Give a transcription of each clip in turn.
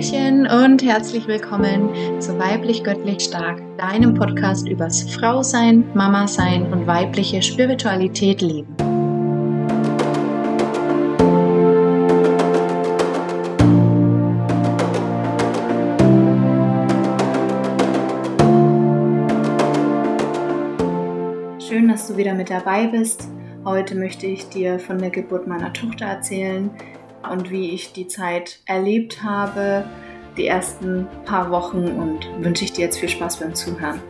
Hallöchen und herzlich willkommen zu Weiblich Göttlich Stark, deinem Podcast übers Frausein, Mama sein und weibliche Spiritualität leben. Schön, dass du wieder mit dabei bist. Heute möchte ich dir von der Geburt meiner Tochter erzählen und wie ich die Zeit erlebt habe, die ersten paar Wochen und wünsche ich dir jetzt viel Spaß beim Zuhören.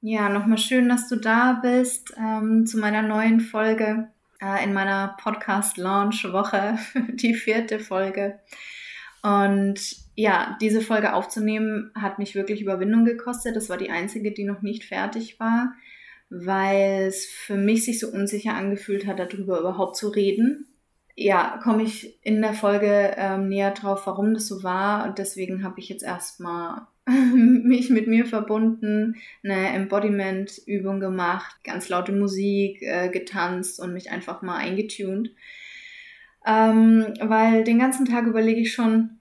Ja, nochmal schön, dass du da bist ähm, zu meiner neuen Folge in meiner Podcast-Launch-Woche, die vierte Folge. Und ja, diese Folge aufzunehmen hat mich wirklich Überwindung gekostet. Das war die einzige, die noch nicht fertig war, weil es für mich sich so unsicher angefühlt hat, darüber überhaupt zu reden. Ja, komme ich in der Folge ähm, näher drauf, warum das so war. Und deswegen habe ich jetzt erstmal mich mit mir verbunden, eine Embodiment-Übung gemacht, ganz laute Musik, äh, getanzt und mich einfach mal eingetuned. Ähm, weil den ganzen Tag überlege ich schon,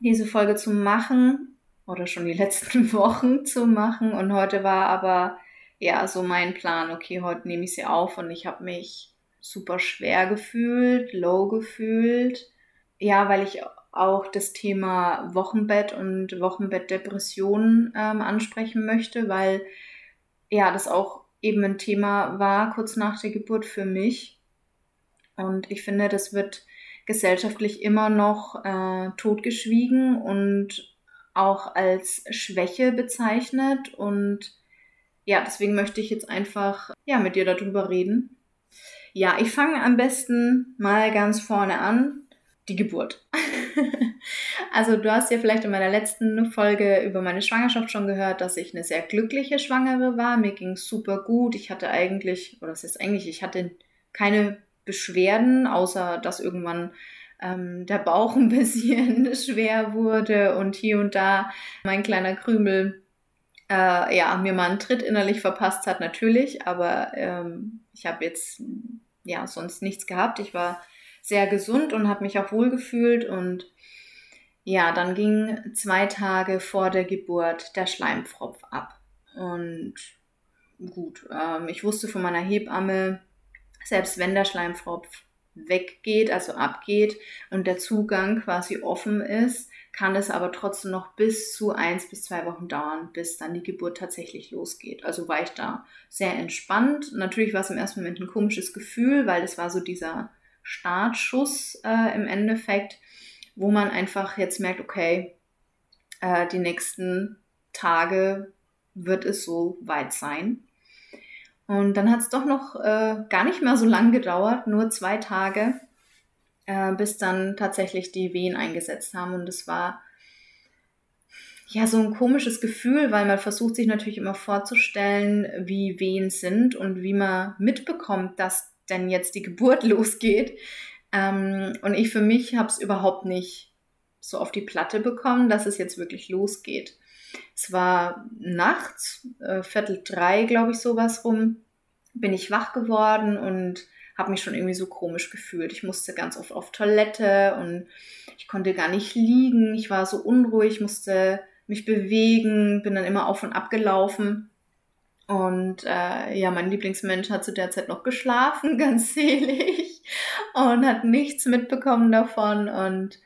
diese Folge zu machen oder schon die letzten Wochen zu machen. Und heute war aber ja so mein Plan, okay, heute nehme ich sie auf und ich habe mich super schwer gefühlt, low gefühlt. Ja, weil ich auch das Thema Wochenbett und Wochenbettdepression ähm, ansprechen möchte, weil ja, das auch eben ein Thema war kurz nach der Geburt für mich. Und ich finde, das wird gesellschaftlich immer noch äh, totgeschwiegen und auch als Schwäche bezeichnet. Und ja, deswegen möchte ich jetzt einfach ja mit dir darüber reden. Ja, ich fange am besten mal ganz vorne an. Die Geburt. also du hast ja vielleicht in meiner letzten Folge über meine Schwangerschaft schon gehört, dass ich eine sehr glückliche Schwangere war. Mir ging super gut. Ich hatte eigentlich, oder das ist eigentlich, ich hatte keine Beschwerden, außer dass irgendwann ähm, der Bauch ein bisschen schwer wurde und hier und da mein kleiner Krümel äh, ja, mir mal einen Tritt innerlich verpasst hat, natürlich, aber ähm, ich habe jetzt ja sonst nichts gehabt. Ich war sehr gesund und habe mich auch wohl gefühlt und ja, dann ging zwei Tage vor der Geburt der Schleimpfropf ab. Und gut, ähm, ich wusste von meiner Hebamme, selbst wenn der Schleimpfropf weggeht, also abgeht und der Zugang quasi offen ist, kann es aber trotzdem noch bis zu eins bis zwei Wochen dauern, bis dann die Geburt tatsächlich losgeht. Also war ich da sehr entspannt. Natürlich war es im ersten Moment ein komisches Gefühl, weil es war so dieser Startschuss äh, im Endeffekt, wo man einfach jetzt merkt, okay, äh, die nächsten Tage wird es so weit sein. Und dann hat es doch noch äh, gar nicht mehr so lang gedauert, nur zwei Tage, äh, bis dann tatsächlich die Wehen eingesetzt haben. Und es war ja so ein komisches Gefühl, weil man versucht sich natürlich immer vorzustellen, wie Wehen sind und wie man mitbekommt, dass denn jetzt die Geburt losgeht. Ähm, und ich für mich habe es überhaupt nicht so auf die Platte bekommen, dass es jetzt wirklich losgeht. Es war nachts, äh, Viertel drei, glaube ich, sowas rum, bin ich wach geworden und habe mich schon irgendwie so komisch gefühlt. Ich musste ganz oft auf Toilette und ich konnte gar nicht liegen. Ich war so unruhig, musste mich bewegen, bin dann immer auf und ab gelaufen. Und äh, ja, mein Lieblingsmensch hat zu der Zeit noch geschlafen, ganz selig, und hat nichts mitbekommen davon. Und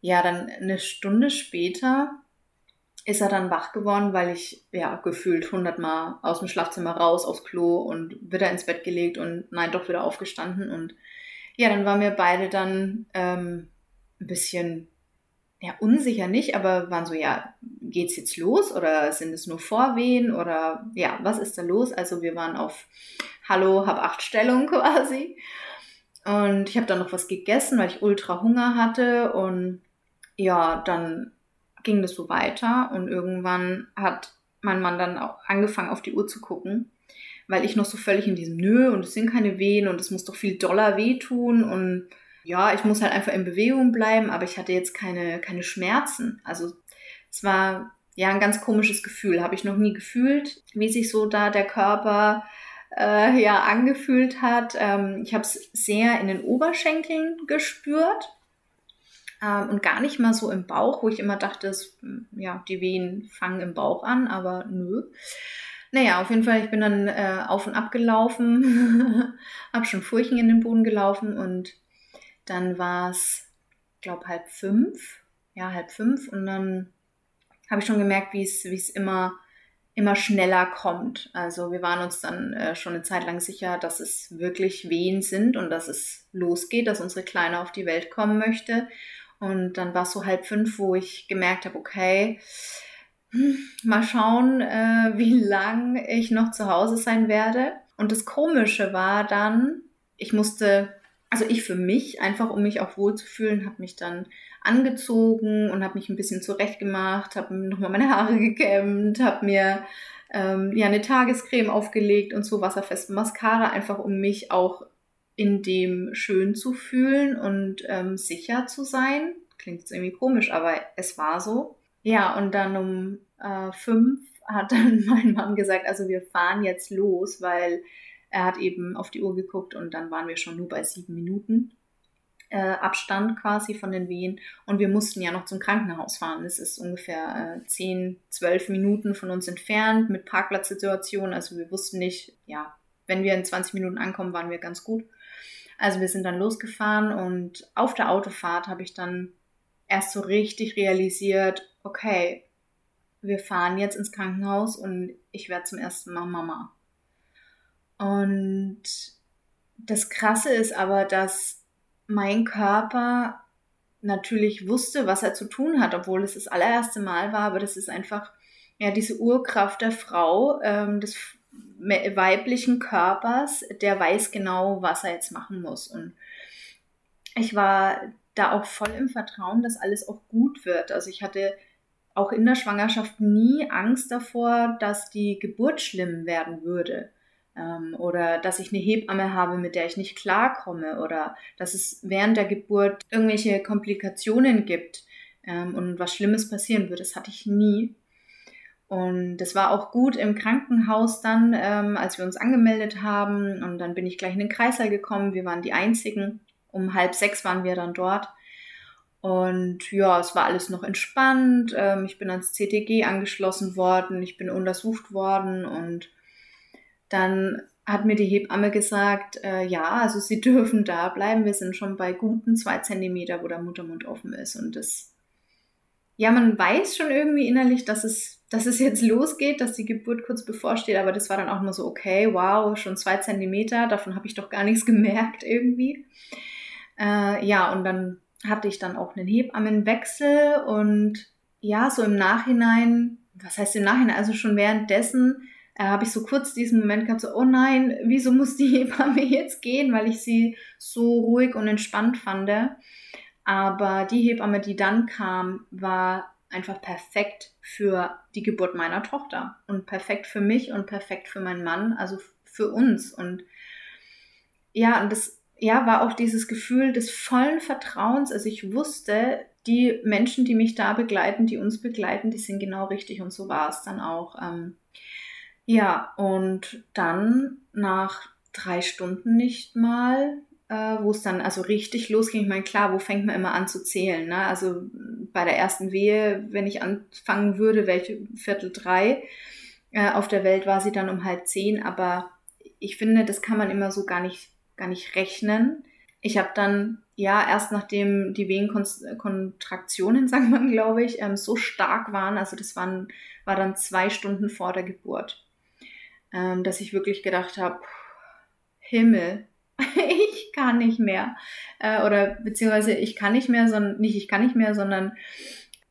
ja, dann eine Stunde später ist er dann wach geworden, weil ich ja gefühlt hundertmal aus dem Schlafzimmer raus aufs Klo und wieder ins Bett gelegt und nein, doch wieder aufgestanden. Und ja, dann waren wir beide dann ähm, ein bisschen ja, unsicher nicht, aber waren so, ja, geht's jetzt los oder sind es nur Vorwehen oder ja, was ist da los? Also wir waren auf Hallo, hab acht Stellung quasi. Und ich habe dann noch was gegessen, weil ich ultra Hunger hatte und ja, dann ging das so weiter und irgendwann hat mein Mann dann auch angefangen auf die Uhr zu gucken, weil ich noch so völlig in diesem Nö und es sind keine Wehen und es muss doch viel doller wehtun und ja, ich muss halt einfach in Bewegung bleiben, aber ich hatte jetzt keine, keine Schmerzen. Also es war ja ein ganz komisches Gefühl, habe ich noch nie gefühlt, wie sich so da der Körper äh, ja angefühlt hat. Ähm, ich habe es sehr in den Oberschenkeln gespürt ähm, und gar nicht mal so im Bauch, wo ich immer dachte, es, ja, die Wehen fangen im Bauch an, aber nö. Naja, auf jeden Fall, ich bin dann äh, auf und ab gelaufen, habe schon Furchen in den Boden gelaufen und dann war es, glaube halb fünf, ja, halb fünf und dann habe ich schon gemerkt, wie es immer immer schneller kommt. Also wir waren uns dann äh, schon eine Zeit lang sicher, dass es wirklich Wehen sind und dass es losgeht, dass unsere Kleine auf die Welt kommen möchte. Und dann war es so halb fünf, wo ich gemerkt habe, okay, hm, mal schauen, äh, wie lang ich noch zu Hause sein werde. Und das Komische war dann, ich musste, also ich für mich, einfach um mich auch wohlzufühlen, habe mich dann angezogen und habe mich ein bisschen zurechtgemacht, habe nochmal meine Haare gekämmt, habe mir ähm, ja eine Tagescreme aufgelegt und so wasserfesten Mascara, einfach um mich auch in dem schön zu fühlen und ähm, sicher zu sein. Klingt jetzt irgendwie komisch, aber es war so. Ja, und dann um äh, fünf hat dann mein Mann gesagt, also wir fahren jetzt los, weil er hat eben auf die Uhr geguckt und dann waren wir schon nur bei sieben Minuten äh, Abstand quasi von den Wehen. Und wir mussten ja noch zum Krankenhaus fahren. Das ist ungefähr äh, 10, 12 Minuten von uns entfernt mit Parkplatzsituation. Also wir wussten nicht, ja, wenn wir in 20 Minuten ankommen, waren wir ganz gut. Also wir sind dann losgefahren und auf der Autofahrt habe ich dann erst so richtig realisiert, okay, wir fahren jetzt ins Krankenhaus und ich werde zum ersten Mal Mama. Und das Krasse ist aber, dass mein Körper natürlich wusste, was er zu tun hat, obwohl es das allererste Mal war, aber das ist einfach ja diese Urkraft der Frau, ähm, des weiblichen Körpers, der weiß genau, was er jetzt machen muss. Und ich war da auch voll im Vertrauen, dass alles auch gut wird. Also ich hatte auch in der Schwangerschaft nie Angst davor, dass die Geburt schlimm werden würde ähm, oder dass ich eine Hebamme habe, mit der ich nicht klarkomme oder dass es während der Geburt irgendwelche Komplikationen gibt ähm, und was Schlimmes passieren wird. Das hatte ich nie. Und das war auch gut im Krankenhaus dann, ähm, als wir uns angemeldet haben. Und dann bin ich gleich in den Kreißsaal gekommen. Wir waren die Einzigen. Um halb sechs waren wir dann dort. Und ja, es war alles noch entspannt. Ähm, ich bin ans CTG angeschlossen worden. Ich bin untersucht worden und dann hat mir die Hebamme gesagt, äh, ja, also sie dürfen da bleiben. Wir sind schon bei guten zwei Zentimeter, wo der Muttermund offen ist. Und das, ja, man weiß schon irgendwie innerlich, dass es, dass es jetzt losgeht, dass die Geburt kurz bevorsteht. Aber das war dann auch nur so, okay, wow, schon zwei Zentimeter. Davon habe ich doch gar nichts gemerkt irgendwie. Äh, ja, und dann hatte ich dann auch einen Hebammenwechsel und ja, so im Nachhinein, was heißt im Nachhinein, also schon währenddessen äh, habe ich so kurz diesen Moment gehabt, so, oh nein, wieso muss die Hebamme jetzt gehen, weil ich sie so ruhig und entspannt fand. Aber die Hebamme, die dann kam, war einfach perfekt für die Geburt meiner Tochter und perfekt für mich und perfekt für meinen Mann, also für uns. Und ja, und das ja, war auch dieses Gefühl des vollen Vertrauens. Also ich wusste, die Menschen, die mich da begleiten, die uns begleiten, die sind genau richtig und so war es dann auch. Ähm, ja, und dann nach drei Stunden nicht mal, äh, wo es dann also richtig losging. Ich meine, klar, wo fängt man immer an zu zählen? Ne? Also bei der ersten Wehe, wenn ich anfangen würde, welche Viertel drei äh, auf der Welt war sie dann um halb zehn, aber ich finde, das kann man immer so gar nicht, gar nicht rechnen. Ich habe dann, ja, erst nachdem die Wehenkontraktionen, sagt man, glaube ich, ähm, so stark waren, also das waren, war dann zwei Stunden vor der Geburt ähm, dass ich wirklich gedacht habe, Himmel, ich kann nicht mehr. Äh, oder beziehungsweise ich kann nicht mehr, sondern nicht ich kann nicht mehr, sondern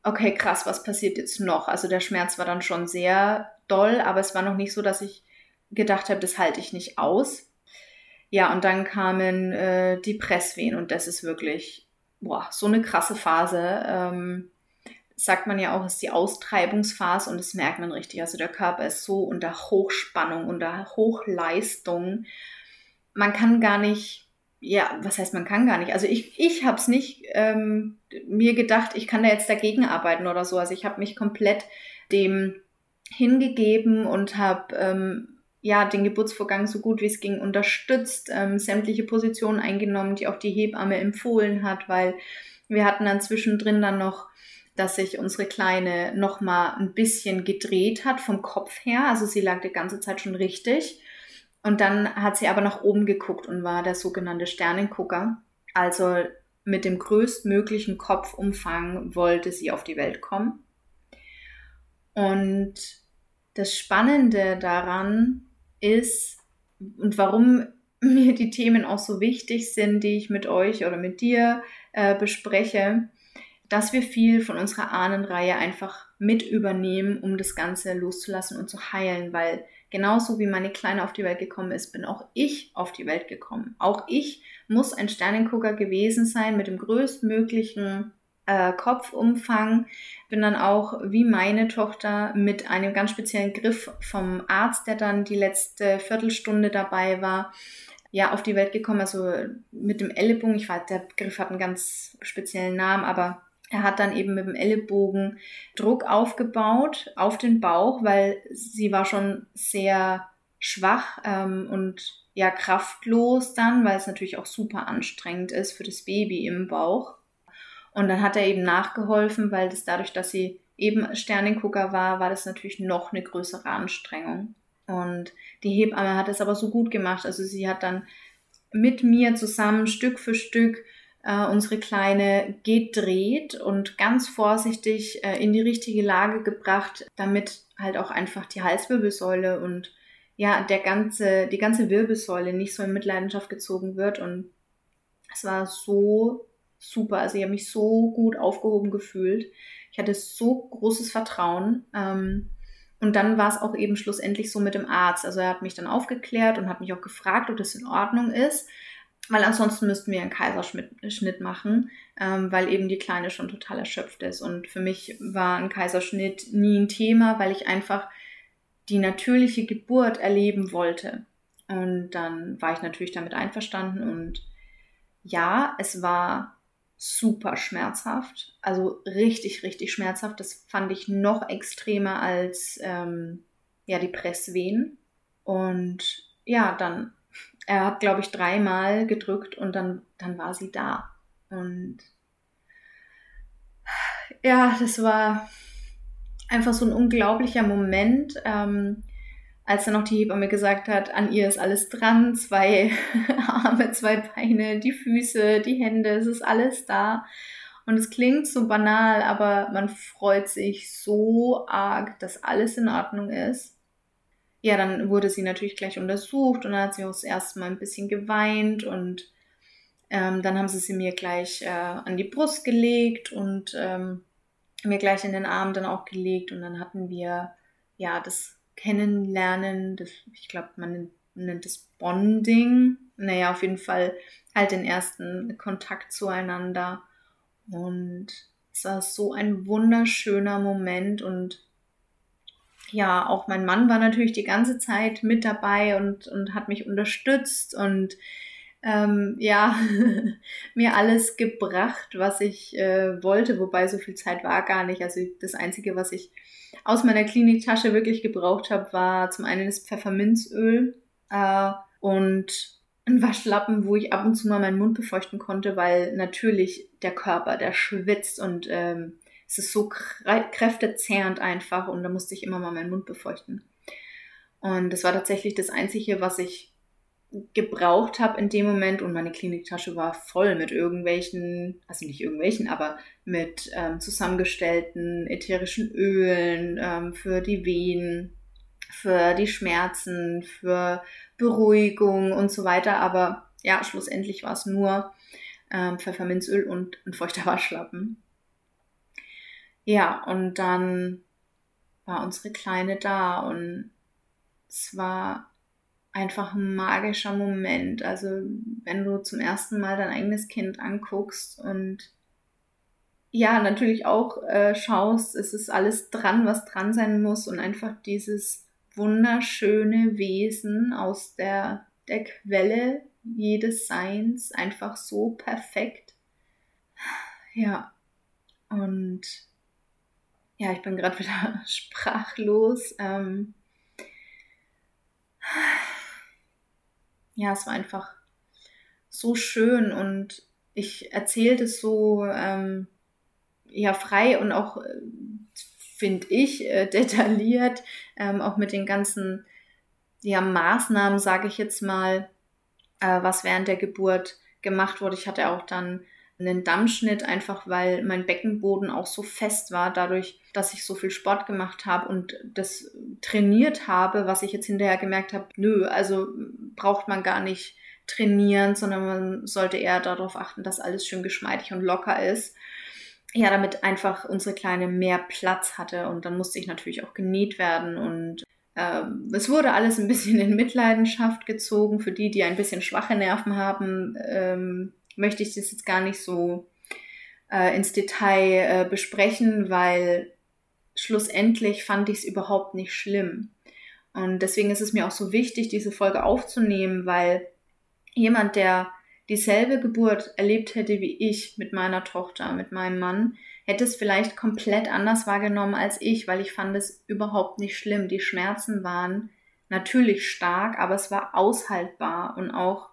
okay, krass, was passiert jetzt noch? Also der Schmerz war dann schon sehr doll, aber es war noch nicht so, dass ich gedacht habe, das halte ich nicht aus. Ja, und dann kamen äh, die Presswehen und das ist wirklich boah, so eine krasse Phase. Ähm, sagt man ja auch, ist die Austreibungsphase und das merkt man richtig. Also der Körper ist so unter Hochspannung, unter Hochleistung. Man kann gar nicht ja, was heißt, man kann gar nicht. Also ich, ich habe es nicht ähm, mir gedacht, ich kann da jetzt dagegen arbeiten oder so. Also ich habe mich komplett dem hingegeben und habe ähm, ja den Geburtsvorgang so gut wie es ging unterstützt, ähm, sämtliche Positionen eingenommen, die auch die Hebamme empfohlen hat, weil wir hatten dann zwischendrin dann noch dass sich unsere Kleine noch mal ein bisschen gedreht hat vom Kopf her. Also sie lag die ganze Zeit schon richtig. Und dann hat sie aber nach oben geguckt und war der sogenannte Sternengucker. Also mit dem größtmöglichen Kopfumfang wollte sie auf die Welt kommen. Und das Spannende daran ist, und warum mir die Themen auch so wichtig sind, die ich mit euch oder mit dir äh, bespreche, dass wir viel von unserer Ahnenreihe einfach mit übernehmen, um das Ganze loszulassen und zu heilen, weil genauso wie meine Kleine auf die Welt gekommen ist, bin auch ich auf die Welt gekommen. Auch ich muss ein Sternengucker gewesen sein mit dem größtmöglichen äh, Kopfumfang. Bin dann auch wie meine Tochter mit einem ganz speziellen Griff vom Arzt, der dann die letzte Viertelstunde dabei war, ja, auf die Welt gekommen. Also mit dem Ellenbogen. Ich weiß, der Griff hat einen ganz speziellen Namen, aber er hat dann eben mit dem Ellenbogen Druck aufgebaut auf den Bauch, weil sie war schon sehr schwach ähm, und ja kraftlos dann, weil es natürlich auch super anstrengend ist für das Baby im Bauch. Und dann hat er eben nachgeholfen, weil das dadurch, dass sie eben Sternengucker war, war das natürlich noch eine größere Anstrengung. Und die Hebamme hat es aber so gut gemacht. Also sie hat dann mit mir zusammen Stück für Stück äh, unsere Kleine gedreht und ganz vorsichtig äh, in die richtige Lage gebracht, damit halt auch einfach die Halswirbelsäule und ja, der ganze, die ganze Wirbelsäule nicht so in Mitleidenschaft gezogen wird. Und es war so super. Also ich habe mich so gut aufgehoben gefühlt. Ich hatte so großes Vertrauen. Ähm, und dann war es auch eben schlussendlich so mit dem Arzt. Also er hat mich dann aufgeklärt und hat mich auch gefragt, ob das in Ordnung ist weil ansonsten müssten wir einen Kaiserschnitt machen, ähm, weil eben die Kleine schon total erschöpft ist. Und für mich war ein Kaiserschnitt nie ein Thema, weil ich einfach die natürliche Geburt erleben wollte. Und dann war ich natürlich damit einverstanden und ja, es war super schmerzhaft, also richtig, richtig schmerzhaft. Das fand ich noch extremer als ähm, ja die Presswehen. Und ja, dann er hat, glaube ich, dreimal gedrückt und dann, dann war sie da. Und ja, das war einfach so ein unglaublicher Moment, ähm, als dann auch die Hebamme gesagt hat, an ihr ist alles dran, zwei Arme, zwei Beine, die Füße, die Hände, es ist alles da. Und es klingt so banal, aber man freut sich so arg, dass alles in Ordnung ist ja, dann wurde sie natürlich gleich untersucht und dann hat sie auch das erste Mal ein bisschen geweint und ähm, dann haben sie sie mir gleich äh, an die Brust gelegt und ähm, mir gleich in den Arm dann auch gelegt und dann hatten wir ja das Kennenlernen, das, ich glaube, man nennt, es Bonding. Naja, auf jeden Fall halt den ersten Kontakt zueinander. Und es war so ein wunderschöner Moment und ja, auch mein Mann war natürlich die ganze Zeit mit dabei und, und hat mich unterstützt und ähm, ja, mir alles gebracht, was ich äh, wollte, wobei so viel Zeit war gar nicht. Also das Einzige, was ich aus meiner Kliniktasche wirklich gebraucht habe, war zum einen das Pfefferminzöl äh, und ein Waschlappen, wo ich ab und zu mal meinen Mund befeuchten konnte, weil natürlich der Körper, der schwitzt und ähm, es ist so kräftezehrend einfach und da musste ich immer mal meinen Mund befeuchten. Und das war tatsächlich das Einzige, was ich gebraucht habe in dem Moment und meine Kliniktasche war voll mit irgendwelchen, also nicht irgendwelchen, aber mit ähm, zusammengestellten ätherischen Ölen ähm, für die Wehen, für die Schmerzen, für Beruhigung und so weiter. Aber ja, schlussendlich war es nur ähm, Pfefferminzöl und ein feuchter Waschlappen. Ja, und dann war unsere Kleine da und es war einfach ein magischer Moment. Also wenn du zum ersten Mal dein eigenes Kind anguckst und ja, natürlich auch äh, schaust, es ist alles dran, was dran sein muss und einfach dieses wunderschöne Wesen aus der, der Quelle jedes Seins einfach so perfekt. Ja, und ja, ich bin gerade wieder sprachlos. Ähm ja, es war einfach so schön und ich erzähle das so ähm, ja frei und auch äh, finde ich äh, detailliert, ähm, auch mit den ganzen ja, Maßnahmen, sage ich jetzt mal, äh, was während der Geburt gemacht wurde. Ich hatte auch dann einen Dammschnitt, einfach weil mein Beckenboden auch so fest war, dadurch, dass ich so viel Sport gemacht habe und das trainiert habe, was ich jetzt hinterher gemerkt habe, nö, also braucht man gar nicht trainieren, sondern man sollte eher darauf achten, dass alles schön geschmeidig und locker ist. Ja, damit einfach unsere Kleine mehr Platz hatte und dann musste ich natürlich auch genäht werden und ähm, es wurde alles ein bisschen in Mitleidenschaft gezogen. Für die, die ein bisschen schwache Nerven haben, ähm, möchte ich das jetzt gar nicht so äh, ins Detail äh, besprechen, weil schlussendlich fand ich es überhaupt nicht schlimm. Und deswegen ist es mir auch so wichtig, diese Folge aufzunehmen, weil jemand, der dieselbe Geburt erlebt hätte wie ich mit meiner Tochter, mit meinem Mann, hätte es vielleicht komplett anders wahrgenommen als ich, weil ich fand es überhaupt nicht schlimm. Die Schmerzen waren natürlich stark, aber es war aushaltbar und auch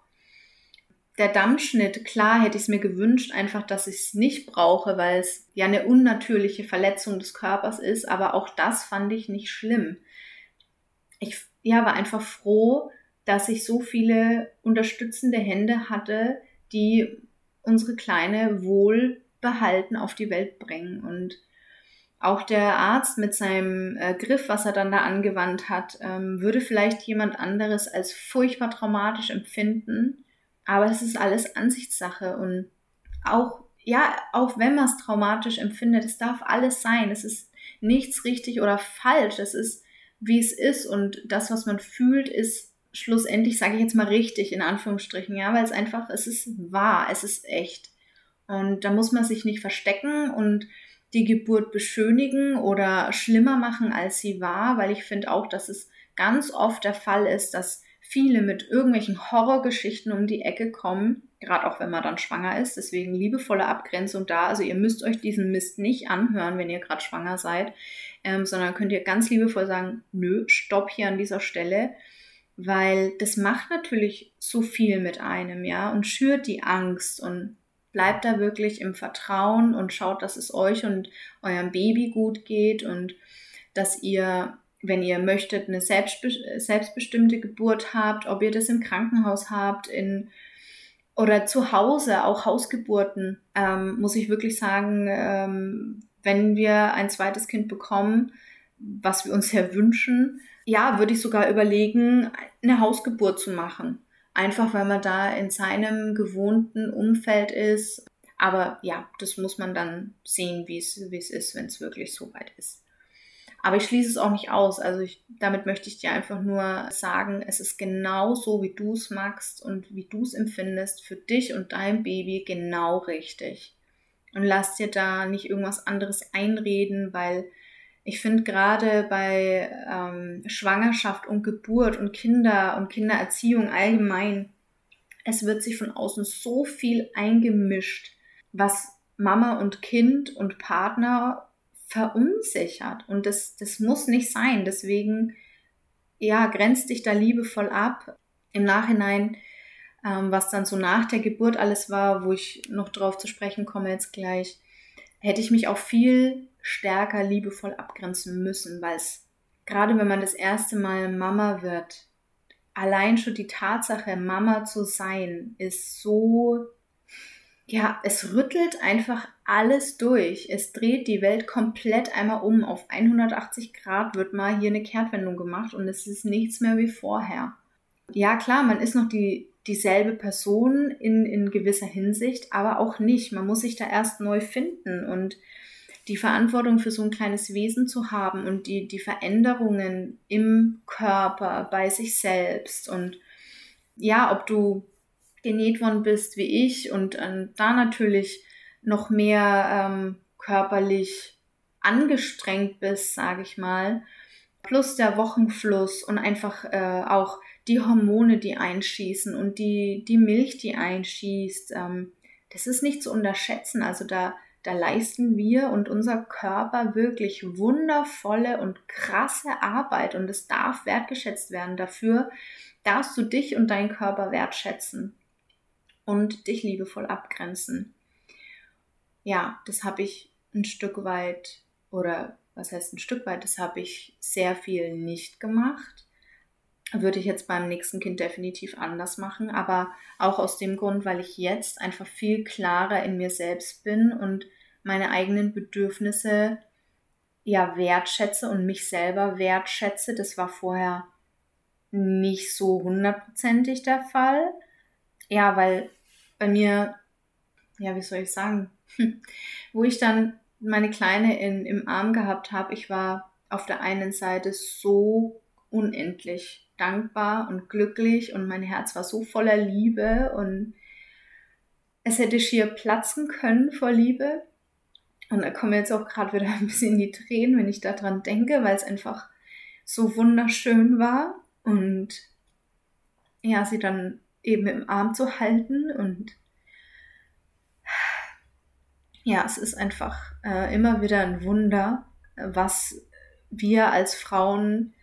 der Dammschnitt, klar hätte ich es mir gewünscht, einfach, dass ich es nicht brauche, weil es ja eine unnatürliche Verletzung des Körpers ist, aber auch das fand ich nicht schlimm. Ich ja, war einfach froh, dass ich so viele unterstützende Hände hatte, die unsere Kleine wohl behalten auf die Welt bringen. Und auch der Arzt mit seinem äh, Griff, was er dann da angewandt hat, ähm, würde vielleicht jemand anderes als furchtbar traumatisch empfinden. Aber es ist alles Ansichtssache und auch, ja, auch wenn man es traumatisch empfindet, es darf alles sein. Es ist nichts richtig oder falsch. Es ist, wie es ist und das, was man fühlt, ist schlussendlich, sage ich jetzt mal richtig, in Anführungsstrichen, ja, weil es einfach, es ist wahr, es ist echt. Und da muss man sich nicht verstecken und die Geburt beschönigen oder schlimmer machen, als sie war, weil ich finde auch, dass es ganz oft der Fall ist, dass viele mit irgendwelchen Horrorgeschichten um die Ecke kommen, gerade auch wenn man dann schwanger ist. Deswegen liebevolle Abgrenzung da. Also ihr müsst euch diesen Mist nicht anhören, wenn ihr gerade schwanger seid, ähm, sondern könnt ihr ganz liebevoll sagen, nö, stopp hier an dieser Stelle, weil das macht natürlich so viel mit einem, ja, und schürt die Angst und bleibt da wirklich im Vertrauen und schaut, dass es euch und eurem Baby gut geht und dass ihr, wenn ihr möchtet, eine selbstbe selbstbestimmte Geburt habt, ob ihr das im Krankenhaus habt, in oder zu Hause, auch Hausgeburten, ähm, muss ich wirklich sagen, ähm, wenn wir ein zweites Kind bekommen, was wir uns ja wünschen, ja, würde ich sogar überlegen, eine Hausgeburt zu machen. Einfach weil man da in seinem gewohnten Umfeld ist. Aber ja, das muss man dann sehen, wie es, wie es ist, wenn es wirklich so weit ist. Aber ich schließe es auch nicht aus. Also ich, damit möchte ich dir einfach nur sagen, es ist genau so, wie du es magst und wie du es empfindest, für dich und dein Baby genau richtig. Und lass dir da nicht irgendwas anderes einreden, weil ich finde gerade bei ähm, Schwangerschaft und Geburt und Kinder und Kindererziehung allgemein, es wird sich von außen so viel eingemischt, was Mama und Kind und Partner verunsichert. Und das, das muss nicht sein. Deswegen, ja, grenzt dich da liebevoll ab. Im Nachhinein, ähm, was dann so nach der Geburt alles war, wo ich noch drauf zu sprechen komme jetzt gleich, hätte ich mich auch viel stärker liebevoll abgrenzen müssen, weil es gerade wenn man das erste Mal Mama wird, allein schon die Tatsache, Mama zu sein, ist so, ja, es rüttelt einfach alles durch. Es dreht die Welt komplett einmal um. Auf 180 Grad wird mal hier eine Kehrtwendung gemacht und es ist nichts mehr wie vorher. Ja, klar, man ist noch die, dieselbe Person in, in gewisser Hinsicht, aber auch nicht. Man muss sich da erst neu finden und die Verantwortung für so ein kleines Wesen zu haben und die, die Veränderungen im Körper, bei sich selbst und ja, ob du genäht worden bist wie ich und äh, da natürlich noch mehr ähm, körperlich angestrengt bist, sage ich mal, plus der Wochenfluss und einfach äh, auch die Hormone, die einschießen und die, die Milch, die einschießt, ähm, das ist nicht zu unterschätzen. Also da, da leisten wir und unser Körper wirklich wundervolle und krasse Arbeit und es darf wertgeschätzt werden. Dafür darfst du dich und deinen Körper wertschätzen und dich liebevoll abgrenzen. Ja, das habe ich ein Stück weit oder was heißt ein Stück weit, das habe ich sehr viel nicht gemacht würde ich jetzt beim nächsten Kind definitiv anders machen, aber auch aus dem Grund, weil ich jetzt einfach viel klarer in mir selbst bin und meine eigenen Bedürfnisse ja wertschätze und mich selber wertschätze. Das war vorher nicht so hundertprozentig der Fall. Ja, weil bei mir, ja, wie soll ich sagen, wo ich dann meine Kleine in, im Arm gehabt habe, ich war auf der einen Seite so unendlich dankbar und glücklich und mein Herz war so voller Liebe und es hätte schier platzen können vor Liebe. Und da kommen jetzt auch gerade wieder ein bisschen die Tränen, wenn ich daran denke, weil es einfach so wunderschön war und ja, sie dann eben im Arm zu halten und ja, es ist einfach äh, immer wieder ein Wunder, was wir als Frauen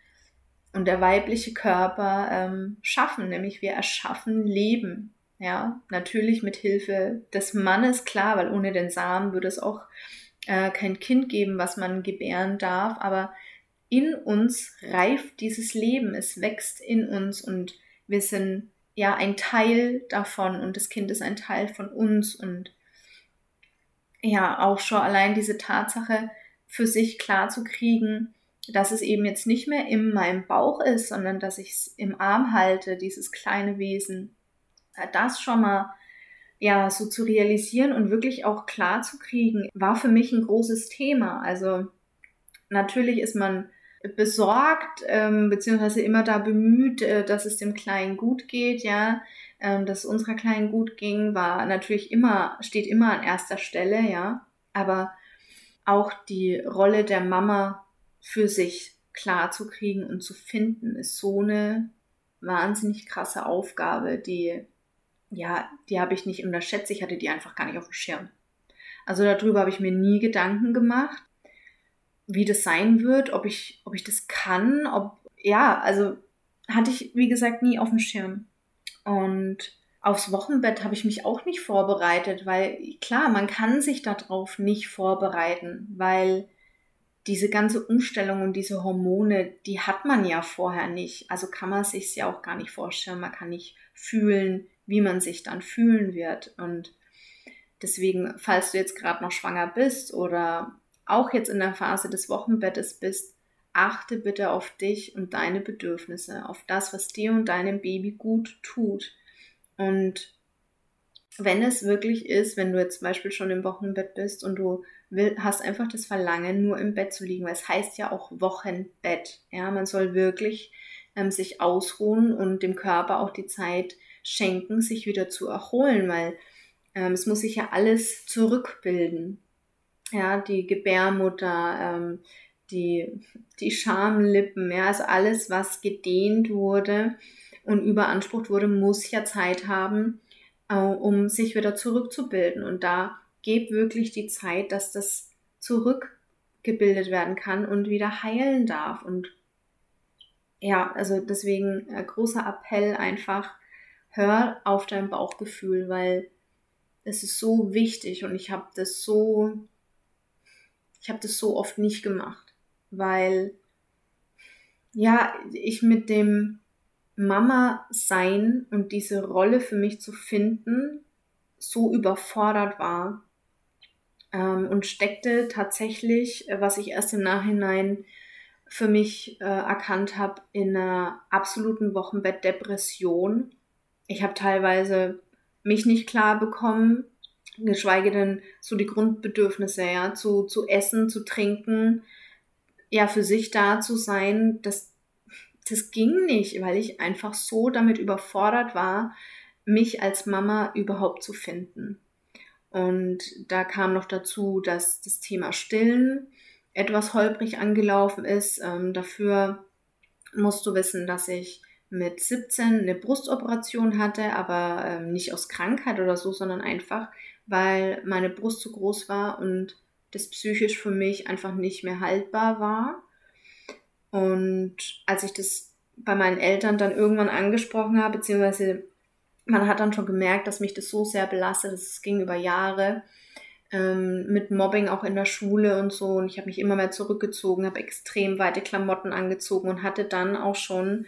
und der weibliche Körper ähm, schaffen, nämlich wir erschaffen Leben. Ja, natürlich mit Hilfe des Mannes, klar, weil ohne den Samen würde es auch äh, kein Kind geben, was man gebären darf, aber in uns reift dieses Leben, es wächst in uns und wir sind ja ein Teil davon und das Kind ist ein Teil von uns und ja, auch schon allein diese Tatsache für sich klar zu kriegen, dass es eben jetzt nicht mehr in meinem Bauch ist, sondern dass ich es im Arm halte, dieses kleine Wesen. Das schon mal ja so zu realisieren und wirklich auch klar zu kriegen, war für mich ein großes Thema. Also natürlich ist man besorgt ähm, beziehungsweise immer da bemüht, äh, dass es dem Kleinen gut geht, ja, ähm, dass unserer Kleinen gut ging, war natürlich immer steht immer an erster Stelle, ja, aber auch die Rolle der Mama für sich klar zu kriegen und zu finden, ist so eine wahnsinnig krasse Aufgabe, die, ja, die habe ich nicht unterschätzt, ich hatte die einfach gar nicht auf dem Schirm. Also darüber habe ich mir nie Gedanken gemacht, wie das sein wird, ob ich, ob ich das kann, ob, ja, also hatte ich, wie gesagt, nie auf dem Schirm. Und aufs Wochenbett habe ich mich auch nicht vorbereitet, weil klar, man kann sich darauf nicht vorbereiten, weil diese ganze Umstellung und diese Hormone, die hat man ja vorher nicht. Also kann man sich ja auch gar nicht vorstellen. Man kann nicht fühlen, wie man sich dann fühlen wird. Und deswegen, falls du jetzt gerade noch schwanger bist oder auch jetzt in der Phase des Wochenbettes bist, achte bitte auf dich und deine Bedürfnisse, auf das, was dir und deinem Baby gut tut. Und wenn es wirklich ist, wenn du jetzt zum Beispiel schon im Wochenbett bist und du will, hast einfach das Verlangen, nur im Bett zu liegen, weil es heißt ja auch Wochenbett. Ja, man soll wirklich ähm, sich ausruhen und dem Körper auch die Zeit schenken, sich wieder zu erholen, weil ähm, es muss sich ja alles zurückbilden. Ja, die Gebärmutter, ähm, die, die Schamlippen, ja, also alles, was gedehnt wurde und überansprucht wurde, muss ja Zeit haben, äh, um sich wieder zurückzubilden. Und da gib wirklich die Zeit, dass das zurückgebildet werden kann und wieder heilen darf. Und ja, also deswegen äh, großer Appell einfach, hör auf dein Bauchgefühl, weil es ist so wichtig und ich habe das so, ich habe das so oft nicht gemacht, weil ja, ich mit dem Mama sein und diese Rolle für mich zu finden so überfordert war ähm, und steckte tatsächlich, äh, was ich erst im Nachhinein für mich äh, erkannt habe, in einer absoluten Wochenbettdepression. Ich habe teilweise mich nicht klar bekommen, geschweige denn so die Grundbedürfnisse, ja, zu, zu essen, zu trinken, ja, für sich da zu sein, das, das ging nicht, weil ich einfach so damit überfordert war, mich als Mama überhaupt zu finden. Und da kam noch dazu, dass das Thema Stillen etwas holprig angelaufen ist. Ähm, dafür musst du wissen, dass ich mit 17 eine Brustoperation hatte, aber ähm, nicht aus Krankheit oder so, sondern einfach, weil meine Brust zu groß war und das psychisch für mich einfach nicht mehr haltbar war. Und als ich das bei meinen Eltern dann irgendwann angesprochen habe, beziehungsweise man hat dann schon gemerkt, dass mich das so sehr belastet, es ging über Jahre ähm, mit Mobbing auch in der Schule und so. Und ich habe mich immer mehr zurückgezogen, habe extrem weite Klamotten angezogen und hatte dann auch schon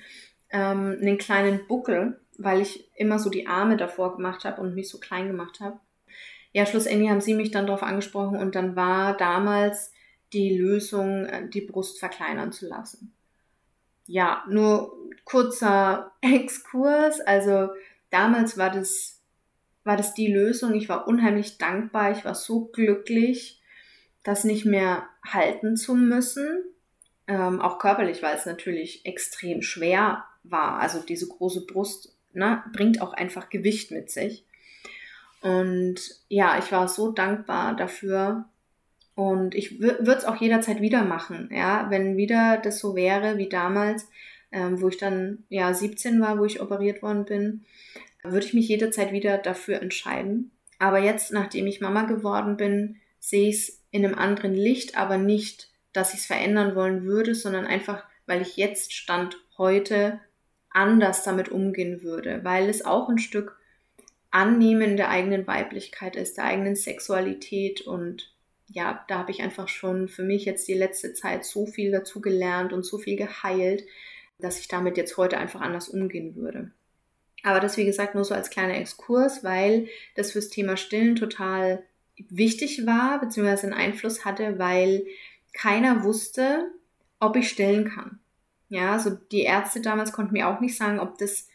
ähm, einen kleinen Buckel, weil ich immer so die Arme davor gemacht habe und mich so klein gemacht habe. Ja, schlussendlich haben sie mich dann darauf angesprochen und dann war damals die Lösung, äh, die Brust verkleinern zu lassen. Ja, nur kurzer Exkurs. Also damals war das, war das die Lösung. Ich war unheimlich dankbar. Ich war so glücklich, das nicht mehr halten zu müssen. Ähm, auch körperlich, weil es natürlich extrem schwer war. Also diese große Brust ne, bringt auch einfach Gewicht mit sich. Und ja, ich war so dankbar dafür. Und ich würde es auch jederzeit wieder machen, ja, wenn wieder das so wäre wie damals, ähm, wo ich dann ja 17 war, wo ich operiert worden bin, würde ich mich jederzeit wieder dafür entscheiden. Aber jetzt, nachdem ich Mama geworden bin, sehe ich es in einem anderen Licht, aber nicht, dass ich es verändern wollen würde, sondern einfach, weil ich jetzt Stand heute anders damit umgehen würde, weil es auch ein Stück Annehmen der eigenen Weiblichkeit ist, der eigenen Sexualität und ja, da habe ich einfach schon für mich jetzt die letzte Zeit so viel dazu gelernt und so viel geheilt, dass ich damit jetzt heute einfach anders umgehen würde. Aber das, wie gesagt, nur so als kleiner Exkurs, weil das fürs Thema Stillen total wichtig war, beziehungsweise einen Einfluss hatte, weil keiner wusste, ob ich stillen kann. Ja, also die Ärzte damals konnten mir auch nicht sagen, ob das,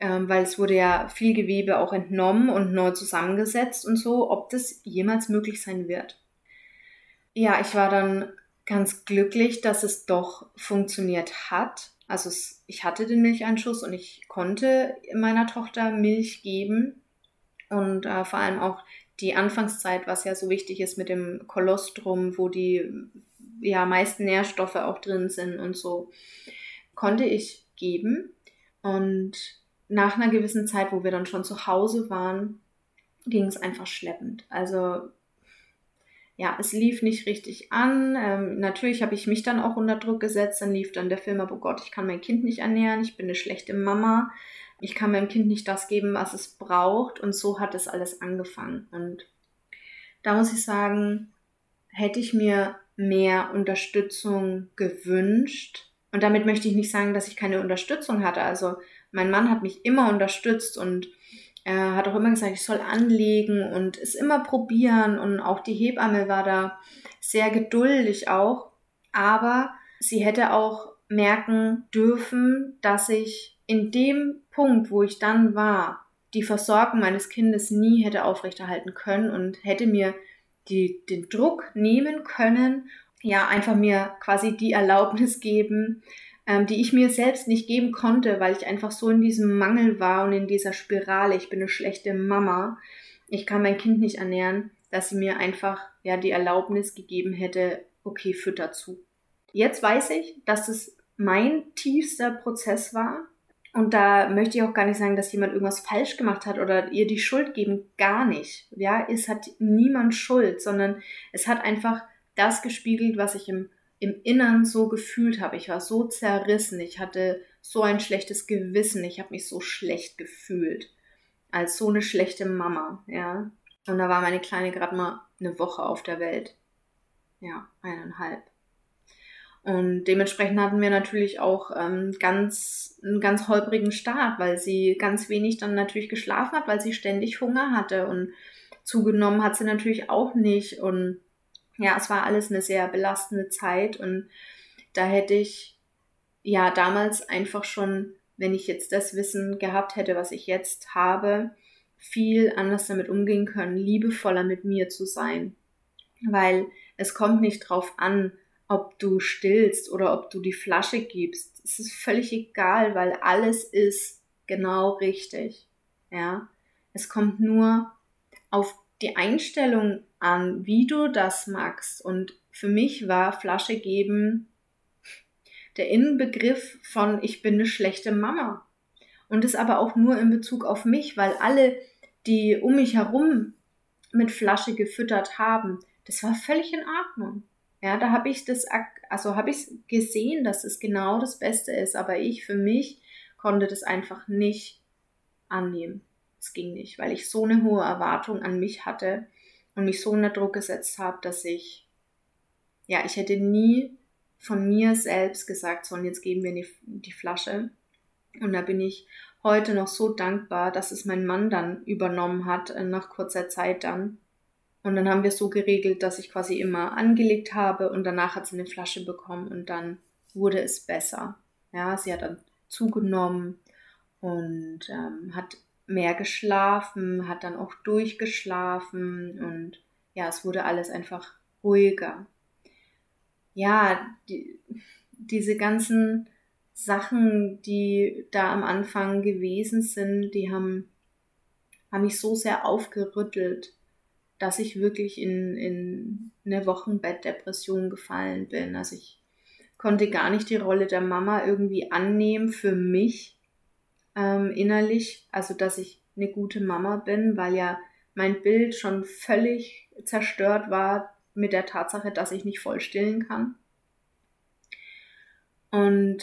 ähm, weil es wurde ja viel Gewebe auch entnommen und neu zusammengesetzt und so, ob das jemals möglich sein wird. Ja, ich war dann ganz glücklich, dass es doch funktioniert hat. Also es, ich hatte den Milcheinschuss und ich konnte meiner Tochter Milch geben und äh, vor allem auch die Anfangszeit, was ja so wichtig ist mit dem Kolostrum, wo die ja meisten Nährstoffe auch drin sind und so konnte ich geben. Und nach einer gewissen Zeit, wo wir dann schon zu Hause waren, ging es einfach schleppend. Also ja, es lief nicht richtig an. Ähm, natürlich habe ich mich dann auch unter Druck gesetzt. Dann lief dann der Film, oh Gott, ich kann mein Kind nicht ernähren, ich bin eine schlechte Mama, ich kann meinem Kind nicht das geben, was es braucht. Und so hat es alles angefangen. Und da muss ich sagen, hätte ich mir mehr Unterstützung gewünscht, und damit möchte ich nicht sagen, dass ich keine Unterstützung hatte. Also mein Mann hat mich immer unterstützt und er hat auch immer gesagt, ich soll anlegen und es immer probieren. Und auch die Hebamme war da sehr geduldig auch. Aber sie hätte auch merken dürfen, dass ich in dem Punkt, wo ich dann war, die Versorgung meines Kindes nie hätte aufrechterhalten können und hätte mir die, den Druck nehmen können ja einfach mir quasi die Erlaubnis geben, ähm, die ich mir selbst nicht geben konnte, weil ich einfach so in diesem Mangel war und in dieser Spirale. Ich bin eine schlechte Mama. Ich kann mein Kind nicht ernähren, dass sie mir einfach ja die Erlaubnis gegeben hätte, okay, fütter zu. Jetzt weiß ich, dass es mein tiefster Prozess war. Und da möchte ich auch gar nicht sagen, dass jemand irgendwas falsch gemacht hat oder ihr die Schuld geben. Gar nicht. Ja, es hat niemand Schuld, sondern es hat einfach das gespiegelt, was ich im, im Innern so gefühlt habe. Ich war so zerrissen, ich hatte so ein schlechtes Gewissen, ich habe mich so schlecht gefühlt. Als so eine schlechte Mama, ja. Und da war meine Kleine gerade mal eine Woche auf der Welt. Ja, eineinhalb. Und dementsprechend hatten wir natürlich auch ähm, ganz, einen ganz holprigen Start, weil sie ganz wenig dann natürlich geschlafen hat, weil sie ständig Hunger hatte und zugenommen hat sie natürlich auch nicht. Und ja, es war alles eine sehr belastende Zeit und da hätte ich ja damals einfach schon, wenn ich jetzt das Wissen gehabt hätte, was ich jetzt habe, viel anders damit umgehen können, liebevoller mit mir zu sein. Weil es kommt nicht drauf an, ob du stillst oder ob du die Flasche gibst. Es ist völlig egal, weil alles ist genau richtig. Ja. Es kommt nur auf die Einstellung an, wie du das magst und für mich war Flasche geben der Inbegriff von ich bin eine schlechte Mama. Und das aber auch nur in Bezug auf mich, weil alle, die um mich herum mit Flasche gefüttert haben, das war völlig in Ordnung. Ja, da habe ich das, also habe ich gesehen, dass es genau das Beste ist, aber ich für mich konnte das einfach nicht annehmen. Es ging nicht, weil ich so eine hohe Erwartung an mich hatte und mich so unter Druck gesetzt habe, dass ich, ja, ich hätte nie von mir selbst gesagt, so, und jetzt geben wir die, die Flasche. Und da bin ich heute noch so dankbar, dass es mein Mann dann übernommen hat, äh, nach kurzer Zeit dann. Und dann haben wir so geregelt, dass ich quasi immer angelegt habe und danach hat sie eine Flasche bekommen und dann wurde es besser. Ja, sie hat dann zugenommen und ähm, hat mehr geschlafen, hat dann auch durchgeschlafen und ja, es wurde alles einfach ruhiger. Ja, die, diese ganzen Sachen, die da am Anfang gewesen sind, die haben, haben mich so sehr aufgerüttelt, dass ich wirklich in, in eine Wochenbettdepression gefallen bin. Also ich konnte gar nicht die Rolle der Mama irgendwie annehmen für mich ähm, innerlich, also dass ich eine gute Mama bin, weil ja mein Bild schon völlig zerstört war mit der Tatsache, dass ich nicht voll stillen kann. Und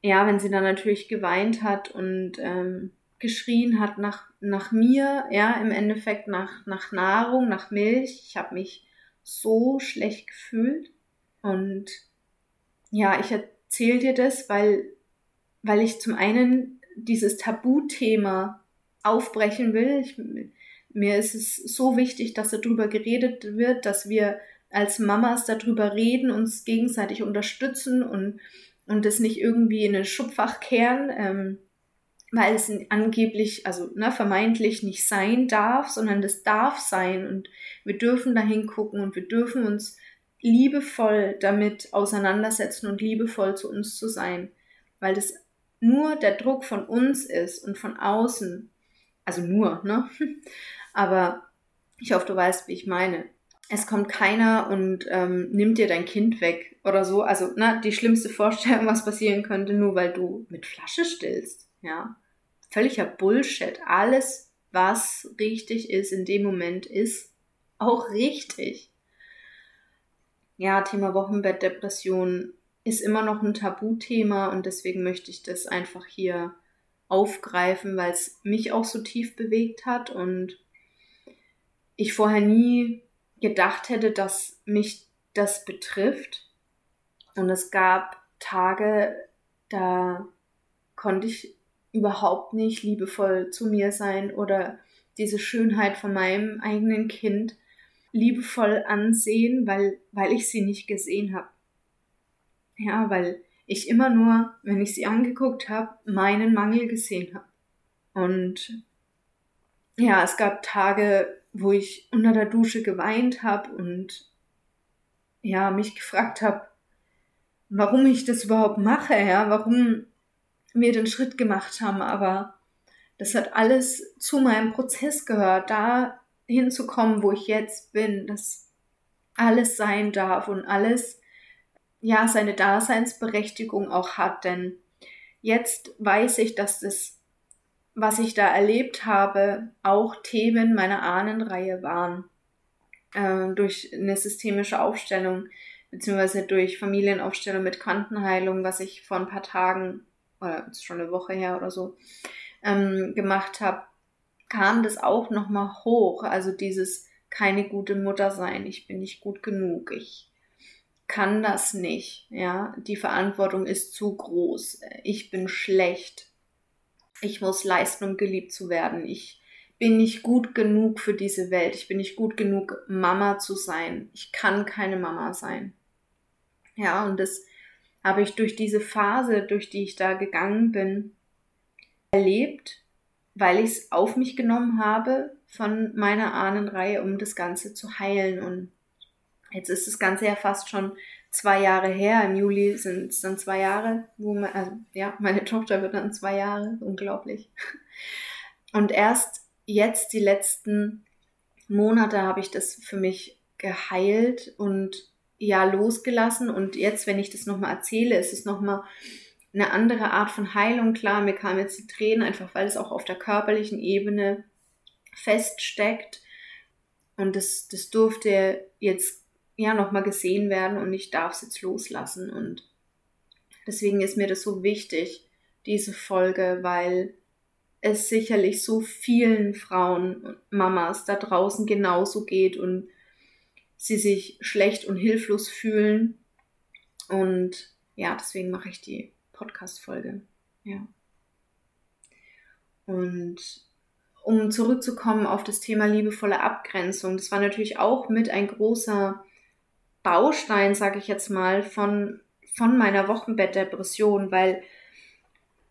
ja, wenn sie dann natürlich geweint hat und ähm, geschrien hat nach, nach mir, ja, im Endeffekt nach, nach Nahrung, nach Milch. Ich habe mich so schlecht gefühlt. Und ja, ich erzähle dir das, weil, weil ich zum einen dieses Tabuthema aufbrechen will. Ich, mir ist es so wichtig, dass darüber geredet wird, dass wir als Mamas darüber reden, uns gegenseitig unterstützen und und das nicht irgendwie in ein Schubfach kehren, ähm, weil es angeblich, also ne, vermeintlich nicht sein darf, sondern das darf sein und wir dürfen da hingucken und wir dürfen uns liebevoll damit auseinandersetzen und liebevoll zu uns zu sein, weil das nur der Druck von uns ist und von außen, also nur, ne? Aber ich hoffe, du weißt, wie ich meine es kommt keiner und ähm, nimmt dir dein Kind weg oder so. Also, na, die schlimmste Vorstellung, was passieren könnte, nur weil du mit Flasche stillst. Ja. Völliger Bullshit. Alles, was richtig ist in dem Moment, ist auch richtig. Ja, Thema Wochenbettdepression ist immer noch ein Tabuthema und deswegen möchte ich das einfach hier aufgreifen, weil es mich auch so tief bewegt hat und ich vorher nie gedacht hätte, dass mich das betrifft. Und es gab Tage, da konnte ich überhaupt nicht liebevoll zu mir sein oder diese Schönheit von meinem eigenen Kind liebevoll ansehen, weil, weil ich sie nicht gesehen habe. Ja, weil ich immer nur, wenn ich sie angeguckt habe, meinen Mangel gesehen habe. Und ja, es gab Tage, wo ich unter der Dusche geweint habe und ja, mich gefragt habe, warum ich das überhaupt mache, ja, warum wir den Schritt gemacht haben, aber das hat alles zu meinem Prozess gehört, da hinzukommen, wo ich jetzt bin, dass alles sein darf und alles ja seine Daseinsberechtigung auch hat, denn jetzt weiß ich, dass das was ich da erlebt habe, auch Themen meiner Ahnenreihe waren. Äh, durch eine systemische Aufstellung, beziehungsweise durch Familienaufstellung mit Quantenheilung, was ich vor ein paar Tagen, oder schon eine Woche her oder so, ähm, gemacht habe, kam das auch nochmal hoch. Also dieses keine gute Mutter sein, ich bin nicht gut genug, ich kann das nicht, ja, die Verantwortung ist zu groß, ich bin schlecht, ich muss leisten, um geliebt zu werden. Ich bin nicht gut genug für diese Welt. Ich bin nicht gut genug, Mama zu sein. Ich kann keine Mama sein. Ja, und das habe ich durch diese Phase, durch die ich da gegangen bin, erlebt, weil ich es auf mich genommen habe von meiner Ahnenreihe, um das Ganze zu heilen. Und jetzt ist das Ganze ja fast schon zwei Jahre her. Im Juli sind es dann zwei Jahre, wo man, also, ja, meine Tochter wird dann zwei Jahre. Unglaublich. Und erst jetzt, die letzten Monate, habe ich das für mich geheilt und ja losgelassen und jetzt, wenn ich das nochmal erzähle, ist es nochmal eine andere Art von Heilung. Klar, mir kamen jetzt die Tränen, einfach weil es auch auf der körperlichen Ebene feststeckt. Und das, das durfte jetzt ja nochmal gesehen werden und ich darf es jetzt loslassen. Und deswegen ist mir das so wichtig, diese Folge, weil es sicherlich so vielen Frauen und Mamas da draußen genauso geht und sie sich schlecht und hilflos fühlen. Und ja, deswegen mache ich die Podcast-Folge. Ja. Und um zurückzukommen auf das Thema liebevolle Abgrenzung, das war natürlich auch mit ein großer Baustein, sage ich jetzt mal, von, von meiner Wochenbettdepression, weil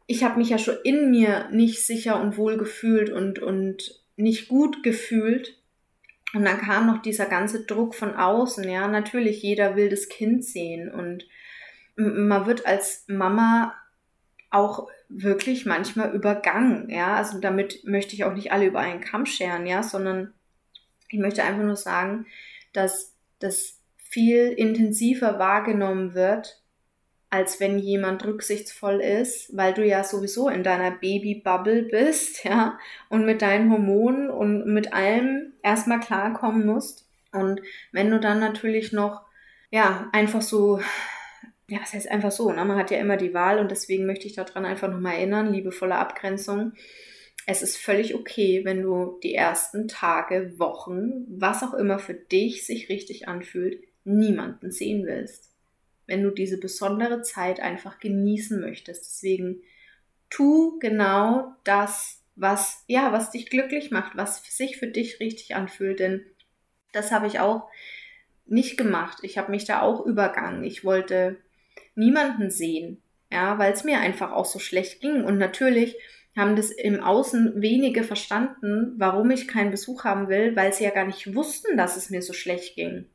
ich habe mich ja schon in mir nicht sicher und wohl gefühlt und, und nicht gut gefühlt. Und dann kam noch dieser ganze Druck von außen. Ja, natürlich, jeder will das Kind sehen und man wird als Mama auch wirklich manchmal übergangen. Ja, also damit möchte ich auch nicht alle über einen Kamm scheren, ja, sondern ich möchte einfach nur sagen, dass das viel intensiver wahrgenommen wird, als wenn jemand rücksichtsvoll ist, weil du ja sowieso in deiner Babybubble bist, ja, und mit deinen Hormonen und mit allem erstmal klarkommen musst. Und wenn du dann natürlich noch, ja, einfach so, ja, was heißt einfach so, ne? man hat ja immer die Wahl und deswegen möchte ich daran einfach nochmal erinnern, liebevolle Abgrenzung. Es ist völlig okay, wenn du die ersten Tage, Wochen, was auch immer für dich sich richtig anfühlt, niemanden sehen willst wenn du diese besondere Zeit einfach genießen möchtest. Deswegen tu genau das, was, ja, was dich glücklich macht, was sich für dich richtig anfühlt, denn das habe ich auch nicht gemacht. Ich habe mich da auch übergangen. Ich wollte niemanden sehen, ja, weil es mir einfach auch so schlecht ging. Und natürlich haben das im Außen wenige verstanden, warum ich keinen Besuch haben will, weil sie ja gar nicht wussten, dass es mir so schlecht ging.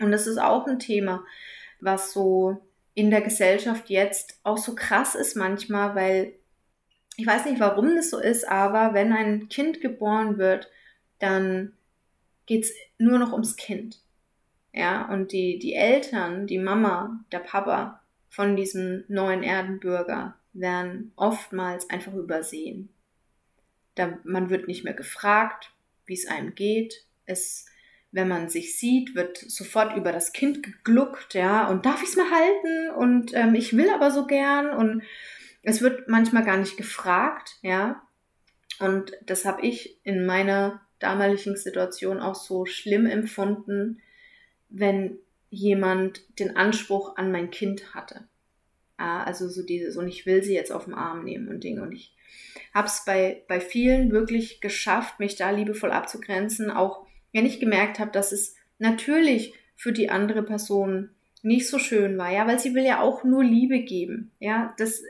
Und das ist auch ein Thema was so in der Gesellschaft jetzt auch so krass ist manchmal, weil ich weiß nicht, warum das so ist, aber wenn ein Kind geboren wird, dann geht es nur noch ums Kind. Ja, und die, die Eltern, die Mama, der Papa von diesem neuen Erdenbürger werden oftmals einfach übersehen. Da, man wird nicht mehr gefragt, wie es einem geht. Es wenn man sich sieht, wird sofort über das Kind gegluckt, ja, und darf ich es mal halten? Und ähm, ich will aber so gern und es wird manchmal gar nicht gefragt, ja. Und das habe ich in meiner damaligen Situation auch so schlimm empfunden, wenn jemand den Anspruch an mein Kind hatte. Ja, also so dieses, und ich will sie jetzt auf den Arm nehmen und Dinge. Und ich habe es bei, bei vielen wirklich geschafft, mich da liebevoll abzugrenzen, auch wenn ich gemerkt habe, dass es natürlich für die andere Person nicht so schön war, ja, weil sie will ja auch nur Liebe geben, ja, das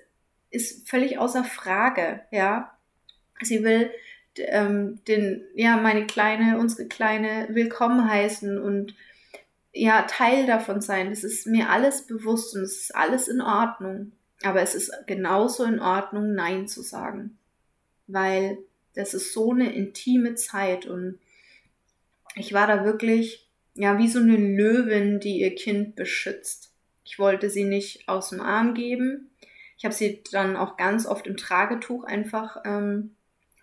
ist völlig außer Frage, ja. Sie will ähm, den, ja, meine kleine, unsere kleine willkommen heißen und ja, Teil davon sein. Das ist mir alles bewusst und es ist alles in Ordnung. Aber es ist genauso in Ordnung, Nein zu sagen. Weil das ist so eine intime Zeit und ich war da wirklich, ja, wie so eine Löwin, die ihr Kind beschützt. Ich wollte sie nicht aus dem Arm geben. Ich habe sie dann auch ganz oft im Tragetuch einfach ähm,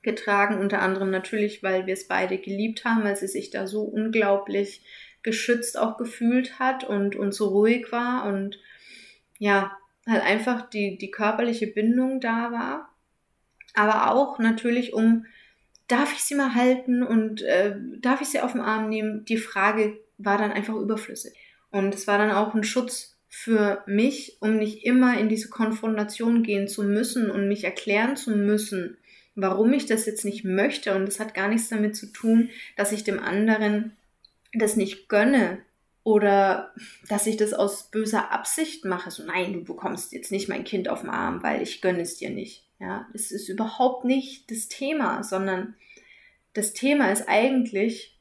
getragen, unter anderem natürlich, weil wir es beide geliebt haben, weil sie sich da so unglaublich geschützt auch gefühlt hat und, und so ruhig war und ja, halt einfach die, die körperliche Bindung da war. Aber auch natürlich, um darf ich sie mal halten und äh, darf ich sie auf den Arm nehmen? Die Frage war dann einfach überflüssig. Und es war dann auch ein Schutz für mich, um nicht immer in diese Konfrontation gehen zu müssen und mich erklären zu müssen, warum ich das jetzt nicht möchte. Und das hat gar nichts damit zu tun, dass ich dem anderen das nicht gönne oder dass ich das aus böser Absicht mache. So, nein, du bekommst jetzt nicht mein Kind auf den Arm, weil ich gönne es dir nicht. Ja, es ist überhaupt nicht das Thema, sondern das Thema ist eigentlich,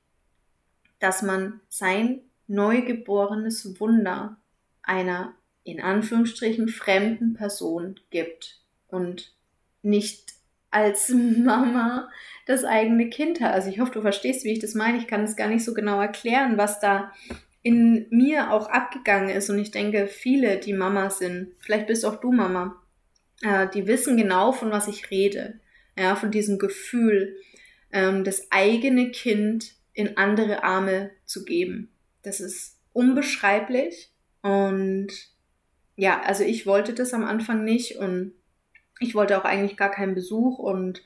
dass man sein neugeborenes Wunder einer in Anführungsstrichen fremden Person gibt und nicht als Mama das eigene Kind hat. Also ich hoffe, du verstehst, wie ich das meine. Ich kann es gar nicht so genau erklären, was da in mir auch abgegangen ist und ich denke, viele, die Mama sind, vielleicht bist auch du Mama, äh, die wissen genau, von was ich rede. Ja, von diesem Gefühl, ähm, das eigene Kind in andere Arme zu geben. Das ist unbeschreiblich und ja, also ich wollte das am Anfang nicht und ich wollte auch eigentlich gar keinen Besuch und